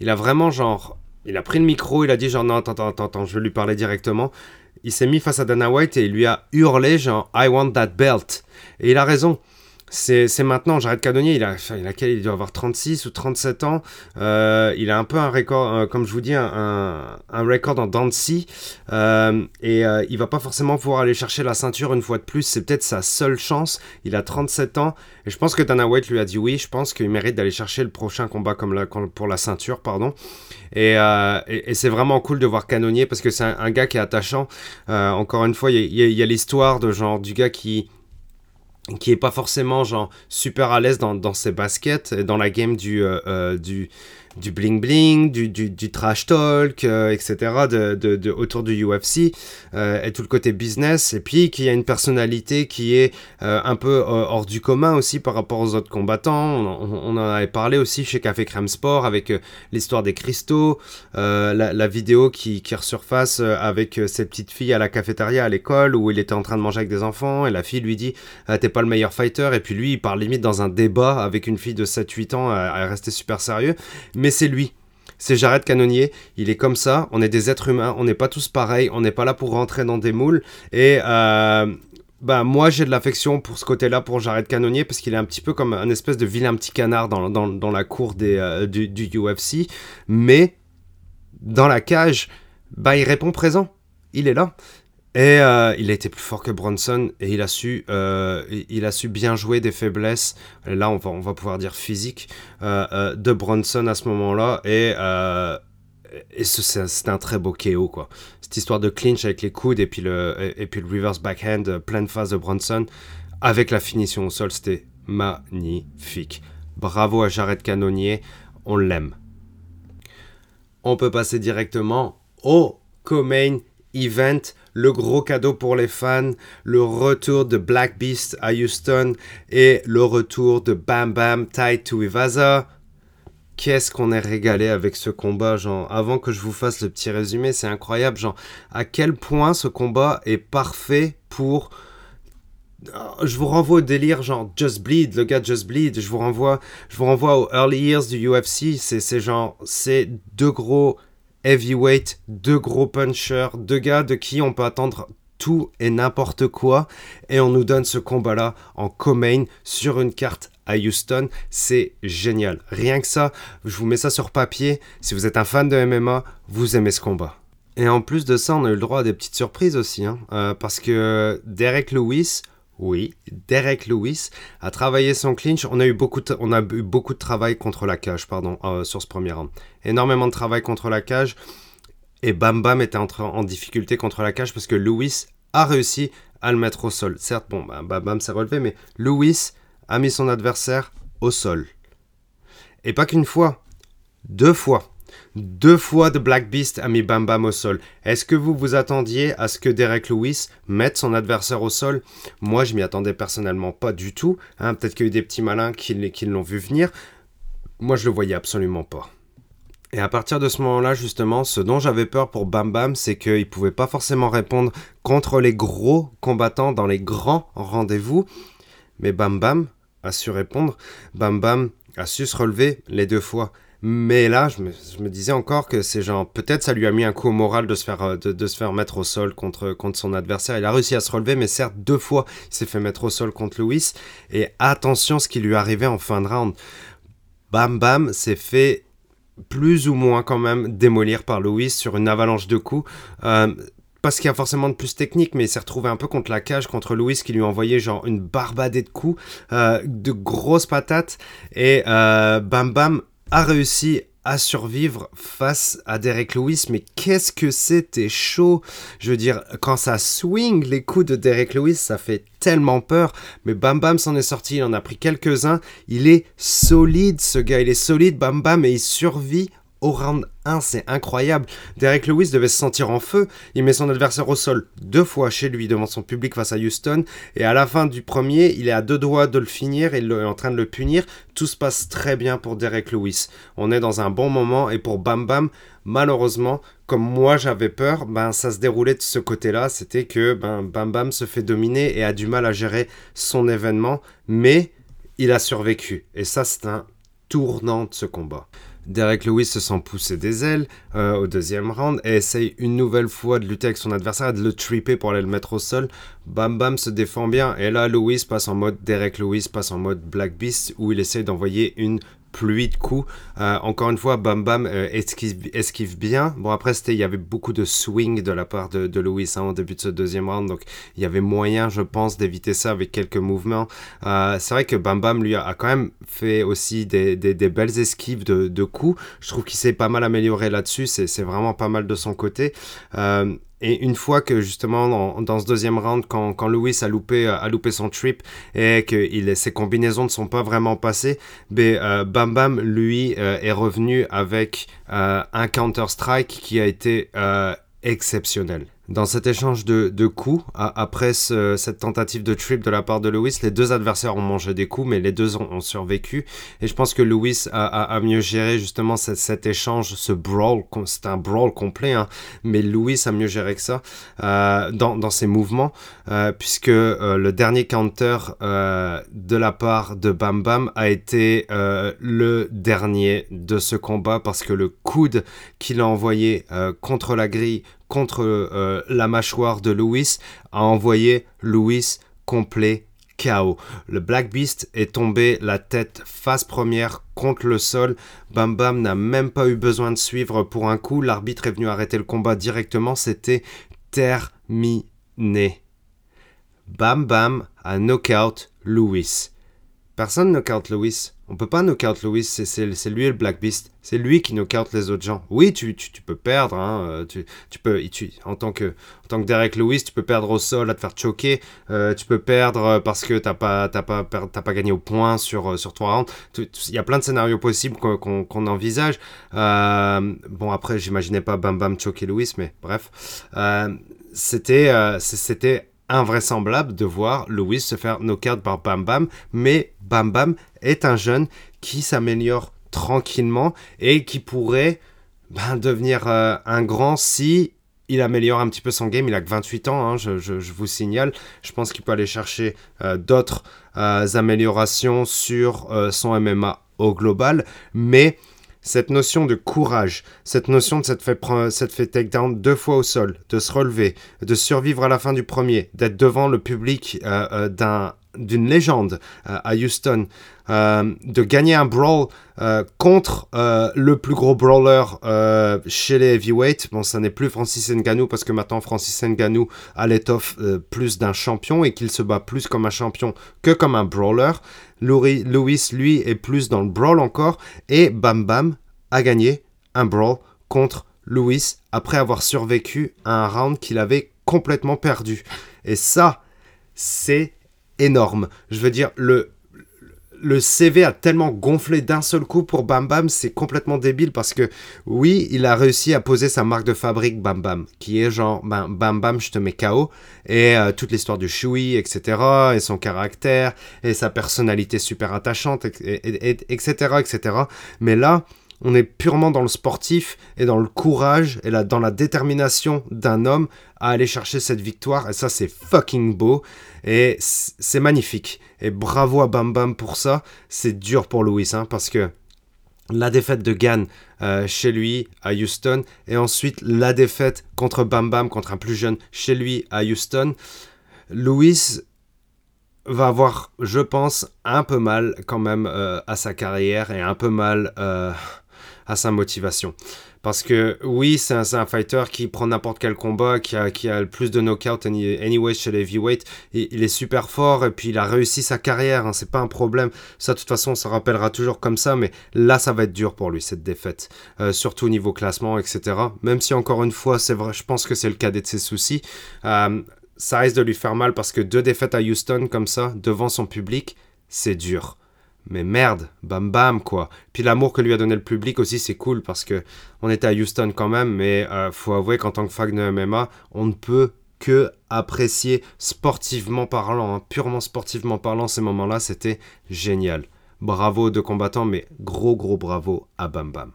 il a vraiment genre il a pris le micro, il a dit genre non attends attends attends, je vais lui parler directement. Il s'est mis face à Dana White et il lui a hurlé genre I want that belt. Et il a raison c'est maintenant. Jared Cadonnier, il a, il a il doit avoir 36 ou 37 ans. Euh, il a un peu un record, euh, comme je vous dis, un, un record en Dancy. Euh, et euh, il va pas forcément pouvoir aller chercher la ceinture une fois de plus. C'est peut-être sa seule chance. Il a 37 ans. Et je pense que Dana White lui a dit oui. Je pense qu'il mérite d'aller chercher le prochain combat comme la, pour la ceinture. pardon. Et, et, c'est vraiment cool de voir Canonnier parce que c'est un, gars qui est attachant. encore une fois, il y a, y a l'histoire de genre du gars qui qui est pas forcément genre super à l'aise dans, dans, ses baskets et dans la game du, euh, euh, du du bling bling, du, du, trash talk, etc. De, de, autour du UFC et tout le côté business. Et puis qu'il y a une personnalité qui est un peu hors du commun aussi par rapport aux autres combattants. On, en avait parlé aussi chez Café Crème Sport avec l'histoire des cristaux, la, vidéo qui, qui resurface avec cette petite fille à la cafétéria à l'école où il était en train de manger avec des enfants et la fille lui dit t'es pas le meilleur fighter et puis lui il parle limite dans un débat avec une fille de 7-8 ans à, rester super sérieux c'est lui c'est Jared Canonnier, il est comme ça, on est des êtres humains, on n'est pas tous pareils, on n'est pas là pour rentrer dans des moules. Et euh, bah, moi j'ai de l'affection pour ce côté-là, pour Jared Canonnier, parce qu'il est un petit peu comme un espèce de vilain petit canard dans, dans, la cour des, euh, du, du, UFC. Mais dans la cage, bah, il répond présent. Il est là. Et euh, il a été plus fort que Bronson et il a su, euh, il a su bien jouer des faiblesses. là, on va, on va pouvoir dire physique euh, de Bronson à ce moment-là. Et, et c'est un très beau KO quoi. Cette histoire de clinch avec les coudes et puis le, et, puis le reverse backhand pleine phase de Bronson avec la finition au sol, c'était magnifique. Bravo à Jared Canonnier, on l'aime. On peut passer directement au co-main event le gros cadeau pour les fans, le retour de Black Beast à Houston et le retour de Bam Bam Tied to Ivasa. Qu'est-ce qu'on est régalé avec ce combat, genre, avant que je vous fasse le petit résumé, c'est incroyable, genre, à quel point ce combat est parfait pour je vous renvoie au délire genre Just Bleed, le gars Just Bleed, je vous renvoie, je vous renvoie aux early years du UFC, c'est genre, c'est deux gros heavyweight, deux gros punchers, deux gars de qui on peut attendre tout et n'importe quoi. Et on nous donne ce combat-là en co-main sur une carte à Houston. C'est génial. Rien que ça, je vous mets ça sur papier. Si vous êtes un fan de MMA, vous aimez ce combat. Et en plus de ça, on a eu le droit à des petites surprises aussi. Hein. Euh, parce que Derek Lewis, oui, Derek Lewis a travaillé son clinch. On a eu beaucoup de, travail contre la cage, pardon, euh, sur ce premier round. Énormément de travail contre la cage. Et Bam Bam était en, difficulté contre la cage parce que Lewis a réussi à le mettre au sol. Certes, bon, bah, Bam Bam s'est relevé, mais Lewis a mis son adversaire au sol. Et pas qu'une fois, deux fois. Deux fois de Black Beast a mis Bam Bam au sol. Est-ce que vous vous attendiez à ce que Derek Lewis mette son adversaire au sol? Moi, je m'y attendais personnellement pas du tout. Hein. Peut-être qu'il y a eu des petits malins qui, l'ont vu venir. Moi, je le voyais absolument pas. Et à partir de ce moment-là, justement, ce dont j'avais peur pour Bam Bam, c'est qu'il ne pouvait pas forcément répondre contre les gros combattants dans les grands rendez-vous. Mais Bam Bam a su répondre. Bam Bam a su se relever les deux fois. Mais là, je me, disais encore que c'est genre, peut-être ça lui a mis un coup au moral de se faire, euh, de, se faire mettre au sol contre, contre son adversaire. Il a réussi à se relever, mais certes, deux fois, il s'est fait mettre au sol contre Lewis. Et attention ce qui lui arrivait en fin de round. Bam Bam s'est fait plus ou moins quand même démolir par Lewis sur une avalanche de coups. Euh, parce qu'il y a forcément de plus technique, mais il s'est retrouvé un peu contre la cage, contre Louis qui lui envoyait genre une barbadée de coups, euh, de grosses patates, et Bam Bam a réussi à survivre face à Derek Lewis, mais qu'est-ce que c'était chaud. Je veux dire, quand ça swing les coups de Derek Lewis, ça fait tellement peur, mais Bam Bam s'en est sorti, il en a pris quelques-uns, il est solide ce gars, il est solide Bam Bam et il survit au round 1, c'est incroyable. Derek Lewis devait se sentir en feu. Il met son adversaire au sol deux fois chez lui devant son public face à Houston. Et à la fin du premier, il est à deux doigts de le finir et il est en train de le punir. Tout se passe très bien pour Derek Lewis. On est dans un bon moment et pour Bam Bam, malheureusement, comme moi j'avais peur, ben ça se déroulait de ce côté-là. C'était que ben, Bam Bam se fait dominer et a du mal à gérer son événement. Mais il a survécu. Et ça, c'est un tournant de ce combat. Derek Lewis se sent pousser des ailes euh, au deuxième round et essaye une nouvelle fois de lutter avec son adversaire et de le tripper pour aller le mettre au sol. Bam Bam se défend bien et là Lewis passe en mode Derek Lewis passe en mode Black Beast où il essaye d'envoyer une pluie de coups. Euh, encore une fois, Bam Bam euh, esquive, bien. Bon, après, il y avait beaucoup de swing de la part de, de Louis hein, au début de ce deuxième round, donc il y avait moyen, je pense, d'éviter ça avec quelques mouvements. Euh, c'est vrai que Bam Bam, lui, a, quand même fait aussi des, belles esquives de, coups. Je trouve qu'il s'est pas mal amélioré là-dessus, c'est vraiment pas mal de son côté. Et une fois que justement dans, ce deuxième round, quand, quand Lewis a loupé, a loupé son trip et que ses combinaisons ne sont pas vraiment passées, ben, Bam Bam, lui, est revenu avec un counter-strike qui a été exceptionnel. Dans cet échange de, coups, après cette tentative de trip de la part de Lewis, les deux adversaires ont mangé des coups, mais les deux ont, survécu. Et je pense que Lewis a, mieux géré justement cet, échange, ce brawl. C'est un brawl complet, hein, mais Lewis a mieux géré que ça euh, dans, ses mouvements, euh, puisque euh, le dernier counter de la part de Bam Bam a été le dernier de ce combat, parce que le coude qu'il a envoyé contre la grille contre euh, la mâchoire de Louis a envoyé Louis complet KO. Le Black Beast est tombé la tête face première contre le sol. Bam Bam n'a même pas eu besoin de suivre pour un coup. L'arbitre est venu arrêter le combat directement. C'était terminé. Bam Bam a knockout Louis. Personne knockout Louis. On peut pas knockout Lewis, c'est lui le Black Beast. C'est lui qui knockout les autres gens. Oui, tu, peux perdre. Hein, euh, tu, peux, en, tant que, Derek Lewis, tu peux perdre au sol à te faire choquer. Euh, tu peux perdre parce que t'as pas, pas, gagné au point sur, euh, sur trois rounds. Il y a plein de scénarios possibles qu'on envisage. bon, après, j'imaginais pas Bam Bam choquer Lewis, mais bref. C'était c'était invraisemblable de voir Lewis se faire knockout par Bam Bam, mais Bam Bam est un jeune qui s'améliore tranquillement et qui pourrait ben, devenir euh, un grand si il améliore un petit peu son game. Il a que 28 ans, hein, je, vous signale. Je pense qu'il peut aller chercher euh, d'autres euh, améliorations sur son MMA au global, mais cette notion de courage, cette notion de cette fait, cette fait takedown deux fois au sol, de se relever, de survivre à la fin du premier, d'être devant le public euh, euh, d'un d'une légende euh, à Houston, de gagner un brawl contre le plus gros brawler chez les heavyweights. Bon, ça n'est plus Francis Ngannou parce que maintenant Francis Ngannou a l'étoffe plus d'un champion et qu'il se bat plus comme un champion que comme un brawler. Louis, lui, est plus dans le brawl encore. Et Bam Bam a gagné un brawl contre Louis après avoir survécu à un round qu'il avait complètement perdu. Et ça, c'est énorme. Je veux dire, le, le CV a tellement gonflé d'un seul coup pour Bam Bam, c'est complètement débile parce que oui, il a réussi à poser sa marque de fabrique Bam Bam, qui est genre ben, Bam Bam, je te mets KO, et euh, toute l'histoire du Shui, etc., et son caractère, et sa personnalité super attachante, etc., etc. Mais là, on est purement dans le sportif et dans le courage et dans la détermination d'un homme à aller chercher cette victoire. Et ça, c'est fucking beau. Et c'est magnifique. Et bravo à Bam Bam pour ça. C'est dur pour Louis, hein, parce que la défaite de Gann euh, chez lui à Houston et ensuite la défaite contre Bam Bam, contre un plus jeune chez lui à Houston. Louis va avoir, je pense, un peu mal quand même euh, à sa carrière et un peu mal euh, à sa motivation. Parce que oui, c'est un, fighter qui prend n'importe quel combat, qui a, le plus de knockouts anyway chez les heavyweight. il est super fort et puis il a réussi sa carrière, hein, c'est pas un problème. Ça, de toute façon, on se rappellera toujours comme ça, mais là, ça va être dur pour lui, cette défaite. Euh, surtout au niveau classement, etc. Même si, encore une fois, c'est vrai, je pense que c'est le cadet de ses soucis. Euh, ça risque de lui faire mal parce que deux défaites à Houston comme ça, devant son public, c'est dur. Mais merde, bam bam quoi. Puis l'amour que lui a donné le public aussi, c'est cool parce que on était à Houston quand même, mais euh, faut avouer qu'en tant que fan de MMA, on ne peut que apprécier sportivement parlant, hein, purement sportivement parlant, ces moments-là, c'était génial. Bravo aux deux combattants, mais gros gros bravo à Bam Bam.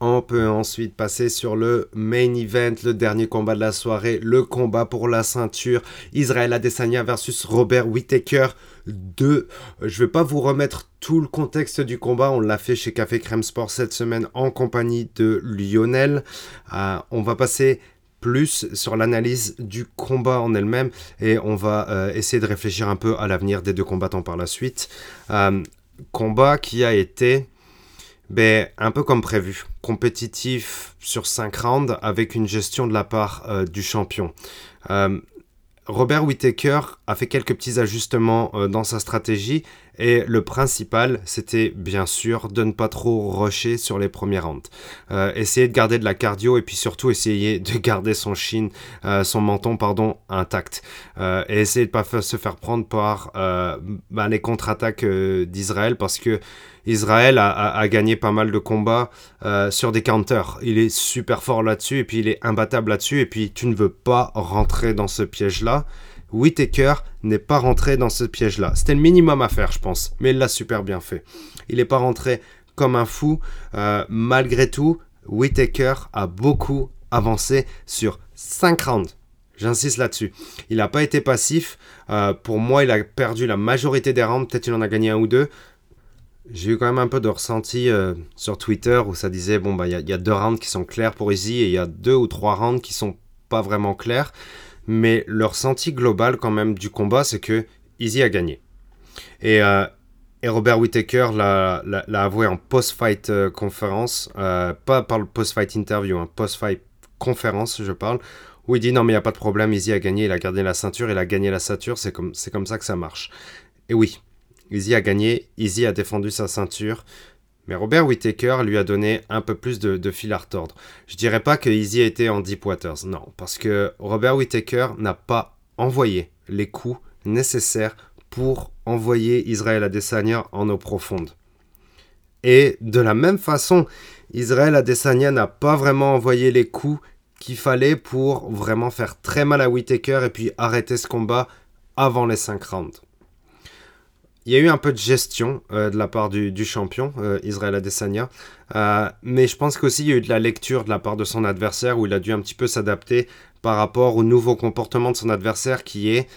On peut ensuite passer sur le main event, le dernier combat de la soirée, le combat pour la ceinture. Israël Adesanya versus Robert Whittaker 2. Je vais pas vous remettre tout le contexte du combat, on l'a fait chez Café Crème Sport cette semaine en compagnie de Lionel. Euh, on va passer plus sur l'analyse du combat en elle-même et on va euh, essayer de réfléchir un peu à l'avenir des deux combattants par la suite. Euh, combat qui a été ben, un peu comme prévu, compétitif sur 5 rounds avec une gestion de la part euh, du champion. Euh, Robert Whittaker a fait quelques petits ajustements euh, dans sa stratégie Et le principal, c'était bien sûr de ne pas trop rusher sur les premières rounds. Euh, essayer de garder de la cardio et puis surtout essayer de garder son chin, euh, son menton, pardon, intact. Euh, et essayer de pas se faire prendre par bah, les contre-attaques d'Israël parce que Israël a, gagné pas mal de combats sur des counters. Il est super fort là-dessus et puis il est imbattable là-dessus et puis tu ne veux pas rentrer dans ce piège-là. Whitaker n'est pas rentré dans ce piège-là. C'était le minimum à faire, je pense, mais il l'a super bien fait. Il n'est pas rentré comme un fou. Euh, malgré tout, Whitaker a beaucoup avancé sur 5 rounds. J'insiste là-dessus. Il n'a pas été passif. Euh, pour moi, il a perdu la majorité des rounds. Peut-être qu'il en a gagné un ou deux. J'ai eu quand même un peu de ressenti euh, sur Twitter où ça disait bon bah il y, a deux rounds qui sont clairs pour Easy et il y a deux ou trois rounds qui sont pas vraiment clairs mais le ressenti global quand même du combat, c'est que Easy a gagné. Et, euh, Robert Whittaker l'a avoué en post-fight euh, conférence, euh, pas par le post-fight interview, hein, post-fight conférence, je parle, où il dit non mais il n'y a pas de problème, Easy a gagné, il a gardé la ceinture, il a gagné la ceinture, c'est comme, comme ça que ça marche. Et oui, Easy a gagné, Easy a défendu sa ceinture, mais Robert Whittaker lui a donné un peu plus de, fil à retordre. Je dirais pas que Easy était en deep waters, non, parce que Robert Whittaker n'a pas envoyé les coups nécessaires pour envoyer Israël Adesanya en eau profonde. Et de la même façon, Israël Adesanya n'a pas vraiment envoyé les coups qu'il fallait pour vraiment faire très mal à Whittaker et puis arrêter ce combat avant les 5 rounds. Il y a eu un peu de gestion euh, de la part du, champion, euh, Israël Adesanya. Euh, mais je pense qu'aussi il y a eu de la lecture de la part de son adversaire où il a dû un petit peu s'adapter par rapport au nouveau comportement de son adversaire qui est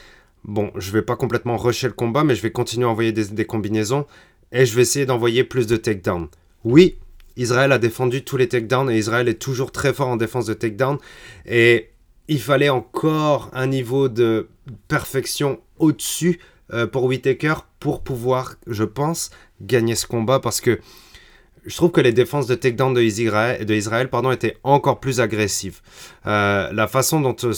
bon, je vais pas complètement rusher le combat, mais je vais continuer à envoyer des, combinaisons et je vais essayer d'envoyer plus de takedowns. Oui, Israël a défendu tous les takedowns et Israël est toujours très fort en défense de takedown. Et il fallait encore un niveau de perfection au-dessus euh, pour Whitaker pour pouvoir, je pense, gagner ce combat parce que je trouve que les défenses de takedown de Israël, de Israël pardon, étaient encore plus agressives. Euh, la façon dont euh,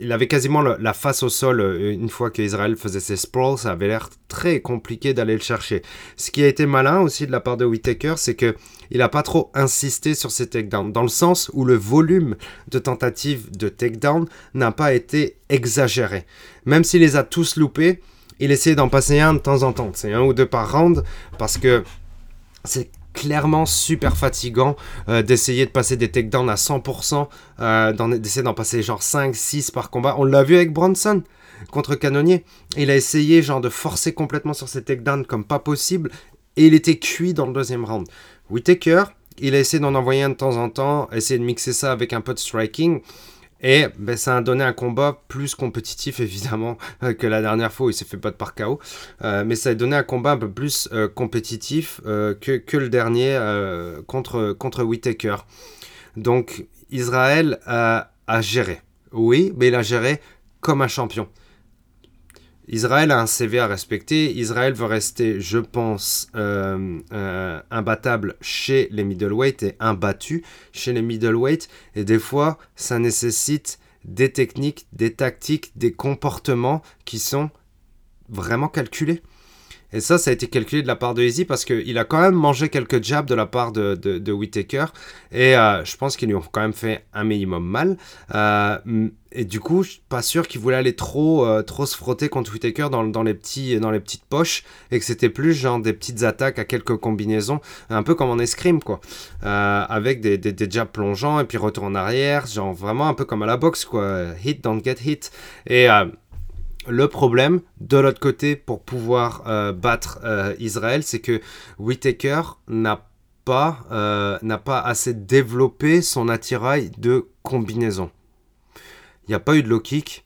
il avait quasiment la face au sol une fois qu'Israël faisait ses sprawls, ça avait l'air très compliqué d'aller le chercher. Ce qui a été malin aussi de la part de Whitaker, c'est que il n'a pas trop insisté sur ses takedowns, dans le sens où le volume de tentatives de takedown n'a pas été exagéré. Même s'il les a tous loupés, il essayait d'en passer un de temps en temps. C'est un ou deux par round parce que c'est clairement super fatigant euh, d'essayer de passer des takedowns à 100%, euh, d'essayer d'en passer genre 5, 6 par combat. On l'a vu avec Bronson contre Canonnier. Il a essayé genre de forcer complètement sur ses takedowns comme pas possible et il était cuit dans le deuxième round. Whitaker, il a essayé d'en envoyer un de temps en temps, essayer de mixer ça avec un peu de striking. Et ben, ça a donné un combat plus compétitif, évidemment, euh, que la dernière fois où il s'est fait de par KO. Euh, mais ça a donné un combat un peu plus euh, compétitif que, le dernier contre, contre Whitaker. Donc, Israël a géré. Oui, mais il a géré comme un champion. Israël a un CV à respecter. Israël veut rester, je pense, euh, euh, imbattable chez les middleweight et imbattu chez les middleweight. Et des fois, ça nécessite des techniques, des tactiques, des comportements qui sont vraiment calculés. Et ça, ça a été calculé de la part de Easy parce qu'il a quand même mangé quelques jabs de la part de, de, Whitaker. Et euh, je pense qu'ils lui ont quand même fait un minimum mal. Euh, et du coup, je suis pas sûr qu'il voulait aller trop, euh, trop se frotter contre Whitaker dans, dans, les petits, dans les petites poches. Et que c'était plus genre des petites attaques à quelques combinaisons. Un peu comme en escrime, quoi. avec des, des, des, jabs plongeants et puis retour en arrière. Genre vraiment un peu comme à la boxe, quoi. Hit, don't get hit. Et le problème, de l'autre côté, pour pouvoir euh, battre euh, Israël, c'est que Whitaker n'a pas, euh, n'a pas assez développé son attirail de combinaison. Il n'y a pas eu de low kick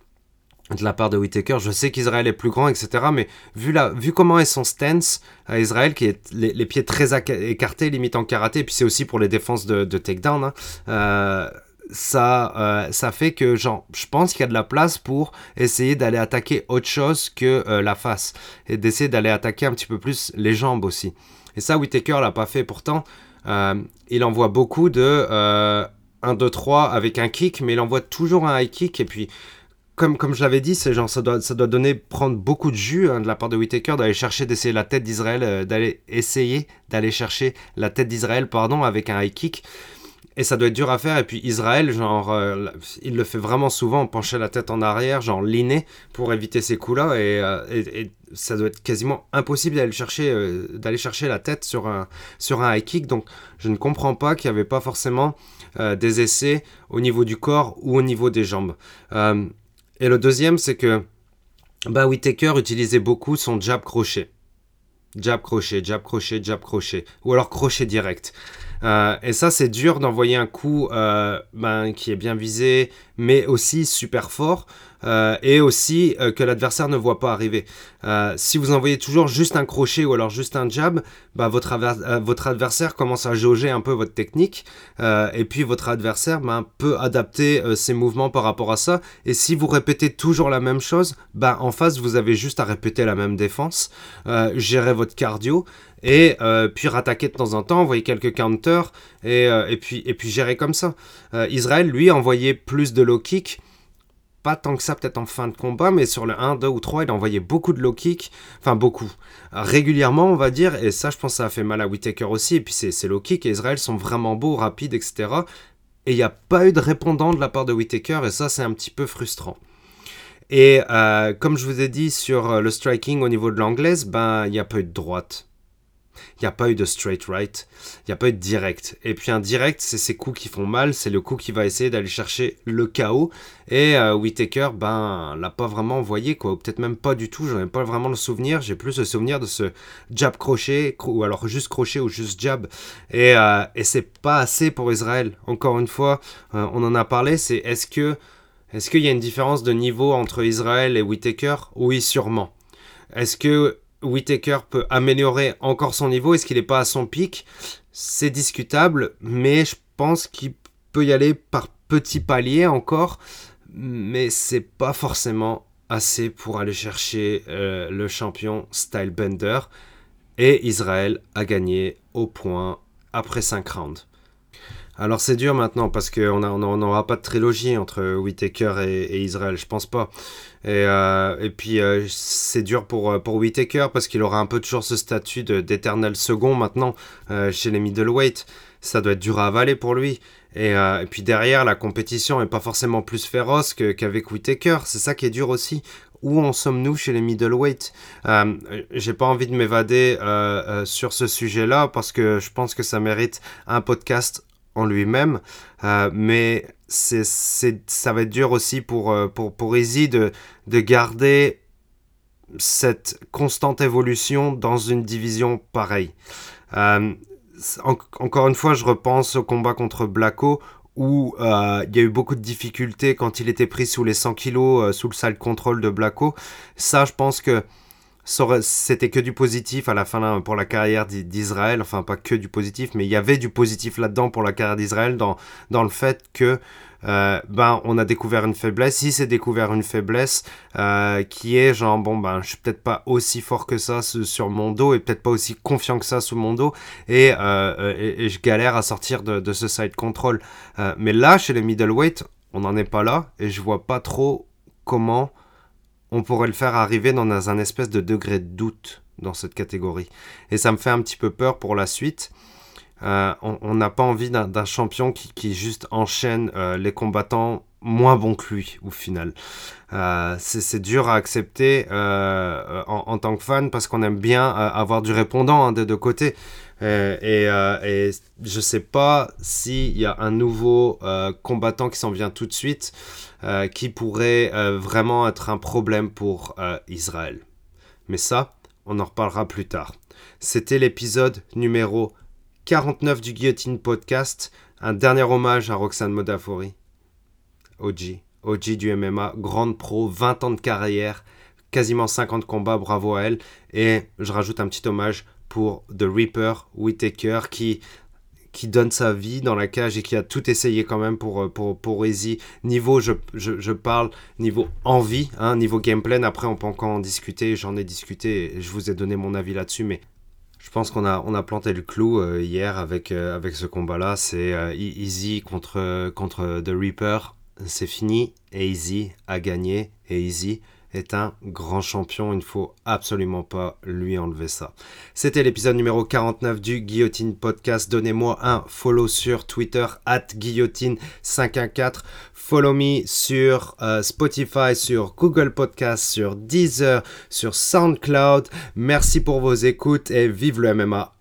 de la part de Whitaker. Je sais qu'Israël est plus grand, etc. Mais vu, la, vu comment est son stance à Israël, qui est les, pieds très écartés, limite en karaté, et puis c'est aussi pour les défenses de, takedown, hein, ça, euh, ça fait que genre, je pense qu'il y a de la place pour essayer d'aller attaquer autre chose que euh, la face et d'essayer d'aller attaquer un petit peu plus les jambes aussi. Et ça, Whitaker l'a pas fait. Pourtant, euh, il envoie beaucoup de 1, 2, 3 avec un kick, mais il envoie toujours un high kick. Et puis, comme, comme je l'avais dit, c'est genre, ça doit, ça doit donner, prendre beaucoup de jus hein, de la part de Whitaker d'aller chercher, d'essayer la tête d'Israël, d'aller essayer d'aller chercher la tête d'Israël, pardon, avec un high kick. Et ça doit être dur à faire. Et puis Israël, genre, euh, il le fait vraiment souvent, pencher la tête en arrière, genre l'inné, pour éviter ces coups-là. Et, et, ça doit être quasiment impossible d'aller chercher, d'aller chercher la tête sur un, sur un high kick. Donc je ne comprends pas qu'il n'y avait pas forcément des essais au niveau du corps ou au niveau des jambes. Et le deuxième, c'est que bah, Whitaker utilisait beaucoup son jab crochet. Jab crochet, jab crochet, jab crochet. Ou alors crochet direct. Euh, et ça, c'est dur d'envoyer un coup euh, ben, qui est bien visé, mais aussi super fort. Euh, et aussi que l'adversaire ne voit pas arriver. Si vous envoyez toujours juste un crochet ou alors juste un jab, bah, votre, adversaire commence à jauger un peu votre technique et puis votre adversaire bah, peut adapter ses mouvements par rapport à ça. Et si vous répétez toujours la même chose, en face vous avez juste à répéter la même défense, gérer votre cardio et puis rattaquer de temps en temps, envoyer quelques counters et, et, puis, et puis gérer comme ça. Israël, lui, envoyait plus de low kick pas tant que ça peut-être en fin de combat, mais sur le 1, 2 ou 3, il a envoyé beaucoup de low kick, enfin beaucoup, régulièrement on va dire, et ça je pense ça a fait mal à Whitaker aussi, et puis ces low kick et Israël sont vraiment beaux, rapides, etc. Et il n'y a pas eu de répondant de la part de Whitaker, et ça c'est un petit peu frustrant. Et euh, comme je vous ai dit sur euh, le striking au niveau de l'anglaise, ben il n'y a pas eu de droite. Il n'y a pas eu de straight right, il n'y a pas eu de direct. Et puis un direct, c'est ces coups qui font mal, c'est le coup qui va essayer d'aller chercher le chaos. Et euh, Whitaker, ben, l'a pas vraiment envoyé, quoi. Peut-être même pas du tout, j'en ai pas vraiment le souvenir. J'ai plus le souvenir de ce jab crochet, ou alors juste crochet ou juste jab. Et, euh, et c'est pas assez pour Israël. Encore une fois, euh, on en a parlé, c'est est-ce que. Est-ce qu'il y a une différence de niveau entre Israël et Whitaker? Oui, sûrement. Est-ce que Whitaker peut améliorer encore son niveau Est-ce qu'il n'est pas à son pic? C'est discutable, mais je pense qu'il peut y aller par petits paliers encore, mais c'est pas forcément assez pour aller chercher euh, le champion Stylebender. Et Israël a gagné au point après 5 rounds. Alors c'est dur maintenant parce qu'on n'aura pas de trilogie entre Whitaker et, Israël, je pense pas. Et, euh, puis euh, c'est dur pour, euh, pour Whitaker parce qu'il aura un peu toujours ce statut d'éternel second maintenant chez les middleweight. Ça doit être dur à avaler pour lui. Et, puis derrière, la compétition n'est pas forcément plus féroce qu'avec Whitaker. C'est ça qui est dur aussi où en sommes-nous chez les middleweight? Euh, J'ai pas envie de m'évader sur ce sujet-là parce que je pense que ça mérite un podcast en lui-même, euh, mais c'est, ça va être dur aussi pour, euh, pour, pour Easy de, de garder cette constante évolution dans une division pareille. Euh, encore une fois, je repense au combat contre Blacko où il y a eu beaucoup de difficultés quand il était pris sous les 100 kilos, sous le sale contrôle de Blacko. Ça, je pense que c'était que du positif à la fin pour la carrière d'Israël, enfin pas que du positif, mais il y avait du positif là-dedans pour la carrière d'Israël dans, dans le fait que euh, ben on a découvert une faiblesse, si c'est découvert une faiblesse euh, qui est genre bon ben je suis peut-être pas aussi fort que ça sur mon dos et peut-être pas aussi confiant que ça sous mon dos. Et, euh, je galère à sortir de, de ce side control. mais là chez les middleweight on n'en est pas là et je vois pas trop comment on pourrait le faire arriver dans un espèce de degré de doute dans cette catégorie. Et ça me fait un petit peu peur pour la suite. Euh, on n'a pas envie d'un champion qui, juste enchaîne euh, les combattants moins bons que lui au final. Euh, c'est dur à accepter en, tant que fan parce qu'on aime bien avoir du répondant hein, des deux côtés. Et, et, je sais pas s'il y a un nouveau combattant qui s'en vient tout de suite. Euh, qui pourrait euh, vraiment être un problème pour euh, Israël. Mais ça, on en reparlera plus tard. C'était l'épisode numéro 49 du Guillotine Podcast. Un dernier hommage à Roxane Modafori. OG. OG du MMA, grande pro, 20 ans de carrière, quasiment 50 combats, bravo à elle. Et je rajoute un petit hommage pour The Reaper Whitaker qui qui donne sa vie dans la cage et qui a tout essayé quand même pour, euh, pour, pour Easy. Niveau, je, je, je, parle, niveau envie, hein, niveau gameplay, après on peut encore en discuter, j'en ai discuté et je vous ai donné mon avis là-dessus, mais je pense qu'on a, on a planté le clou euh, hier avec, euh, avec ce combat-là. C'est Easy contre, contre The Reaper. C'est fini. Easy a gagné. Easy est un grand champion. Il ne faut absolument pas lui enlever ça. C'était l'épisode numéro 49 du Guillotine Podcast. Donnez-moi un follow sur Twitter, at guillotine514. Follow me sur euh, Spotify, sur Google Podcast, sur Deezer, sur SoundCloud. Merci pour vos écoutes et vive le MMA.